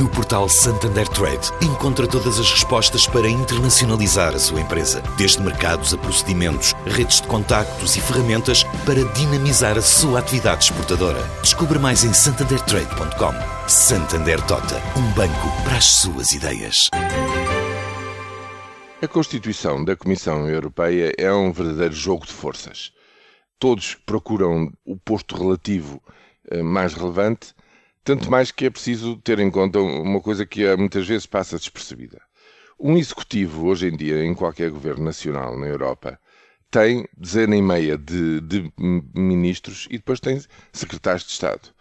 No portal Santander Trade, encontra todas as respostas para internacionalizar a sua empresa, desde mercados a procedimentos, redes de contactos e ferramentas para dinamizar a sua atividade exportadora. Descubra mais em santandertrade.com. Santander Tota, um banco para as suas ideias. A Constituição da Comissão Europeia é um verdadeiro jogo de forças. Todos procuram o posto relativo eh, mais relevante tanto mais que é preciso ter em conta uma coisa que muitas vezes passa despercebida. Um executivo, hoje em dia, em qualquer governo nacional na Europa, tem dezena e meia de, de ministros e depois tem secretários de Estado.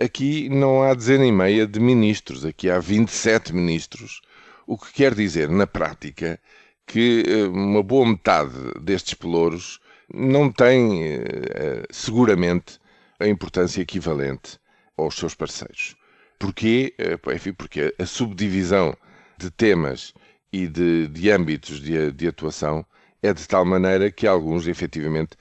Aqui não há dezena e meia de ministros, aqui há 27 ministros, o que quer dizer, na prática, que eh, uma boa metade destes pelouros não tem, eh, seguramente, a importância equivalente aos seus parceiros. Porquê? Eh, enfim, porque a subdivisão de temas e de, de âmbitos de, de atuação é de tal maneira que alguns, efetivamente,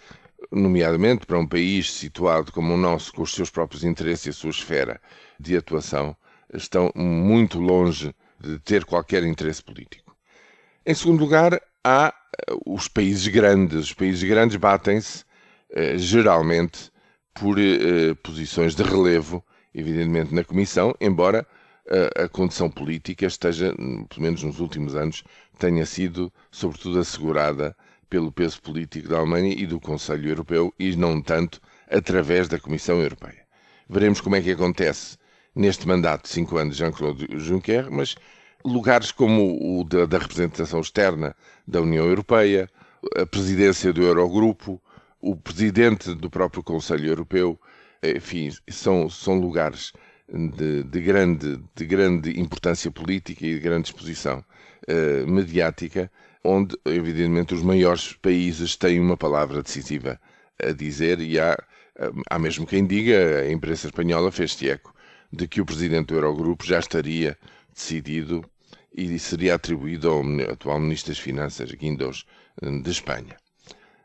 nomeadamente para um país situado como o nosso, com os seus próprios interesses e a sua esfera de atuação, estão muito longe de ter qualquer interesse político. Em segundo lugar, há eh, os países grandes. Os países grandes batem-se, eh, geralmente, por eh, posições de relevo, evidentemente, na Comissão, embora a, a condição política esteja, pelo menos nos últimos anos, tenha sido, sobretudo, assegurada pelo peso político da Alemanha e do Conselho Europeu e não tanto através da Comissão Europeia. Veremos como é que acontece neste mandato de cinco anos de Jean-Claude Juncker, mas lugares como o da, da, representação externa da União Europeia, a presidência do Eurogrupo, o presidente do próprio Conselho Europeu, enfim, são, são lugares de, de, grande, de grande importância política e de grande exposição uh, mediática, onde, evidentemente, os maiores países têm uma palavra decisiva a dizer e há, há mesmo quem diga, a imprensa espanhola fez-se eco, de que o presidente do Eurogrupo já estaria decidido e seria atribuído ao atual Ministro das Finanças, Guindos, de Espanha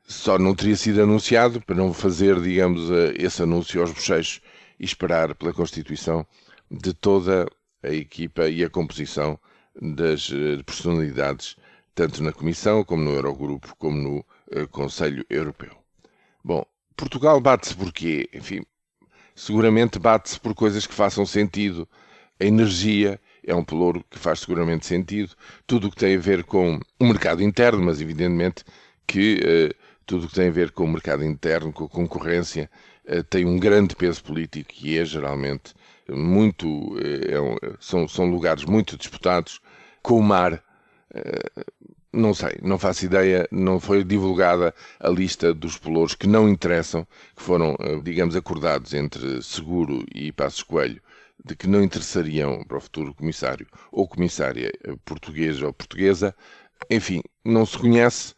só não teria sido anunciado para não fazer, digamos, esse anúncio aos bochechos e esperar pela constituição de toda a equipa e a composição das eh, personalidades, tanto na Comissão, como no Eurogrupo, como no uh, Conselho Europeu. Bom, Portugal bate-se por quê? Enfim, seguramente bate-se por coisas que façam sentido. A energia é um pelouro que faz seguramente sentido. Tudo o que tem a ver com o mercado interno, mas evidentemente que tudo o que tem a ver com o mercado interno, com a concorrência, eh, tem um grande peso político e é geralmente muito. Eh, é são, são lugares muito disputados. Com o mar, eh, não sei, não faço ideia, não foi divulgada a lista dos pelouros que não interessam, que foram, digamos, acordados entre Seguro e Passos Coelho, de que não interessariam para o futuro comissário ou comissária portuguesa ou portuguesa. Enfim, não se conhece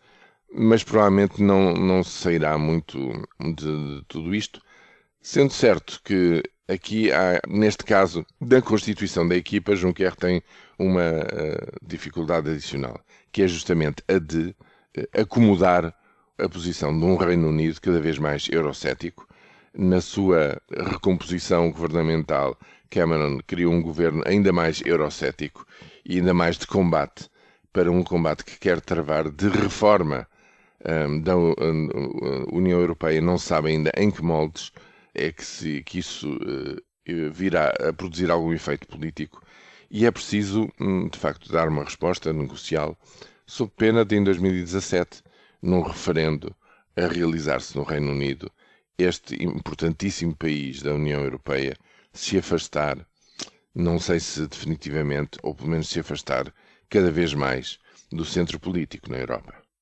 mas provavelmente não, não sairá muito de, de tudo isto, sendo certo que aqui há, neste caso, da constituição da equipa, Juncker tem uma uh, dificuldade adicional, que é justamente a de uh, acomodar a posição de um Reino Unido cada vez mais eurocético. Na sua recomposição governamental, Cameron criou um governo ainda mais eurocético e ainda mais de combate para um combate que quer travar de reforma da União Europeia não sabe ainda em que moldes é que, se, que isso uh, virá a produzir algum efeito político e é preciso, hum, de facto, dar uma resposta negocial sob pena de, em 2017, num referendo a realizar-se no Reino Unido, este importantíssimo país da União Europeia se afastar, não sei se definitivamente, ou pelo menos se afastar cada vez mais do centro político na Europa.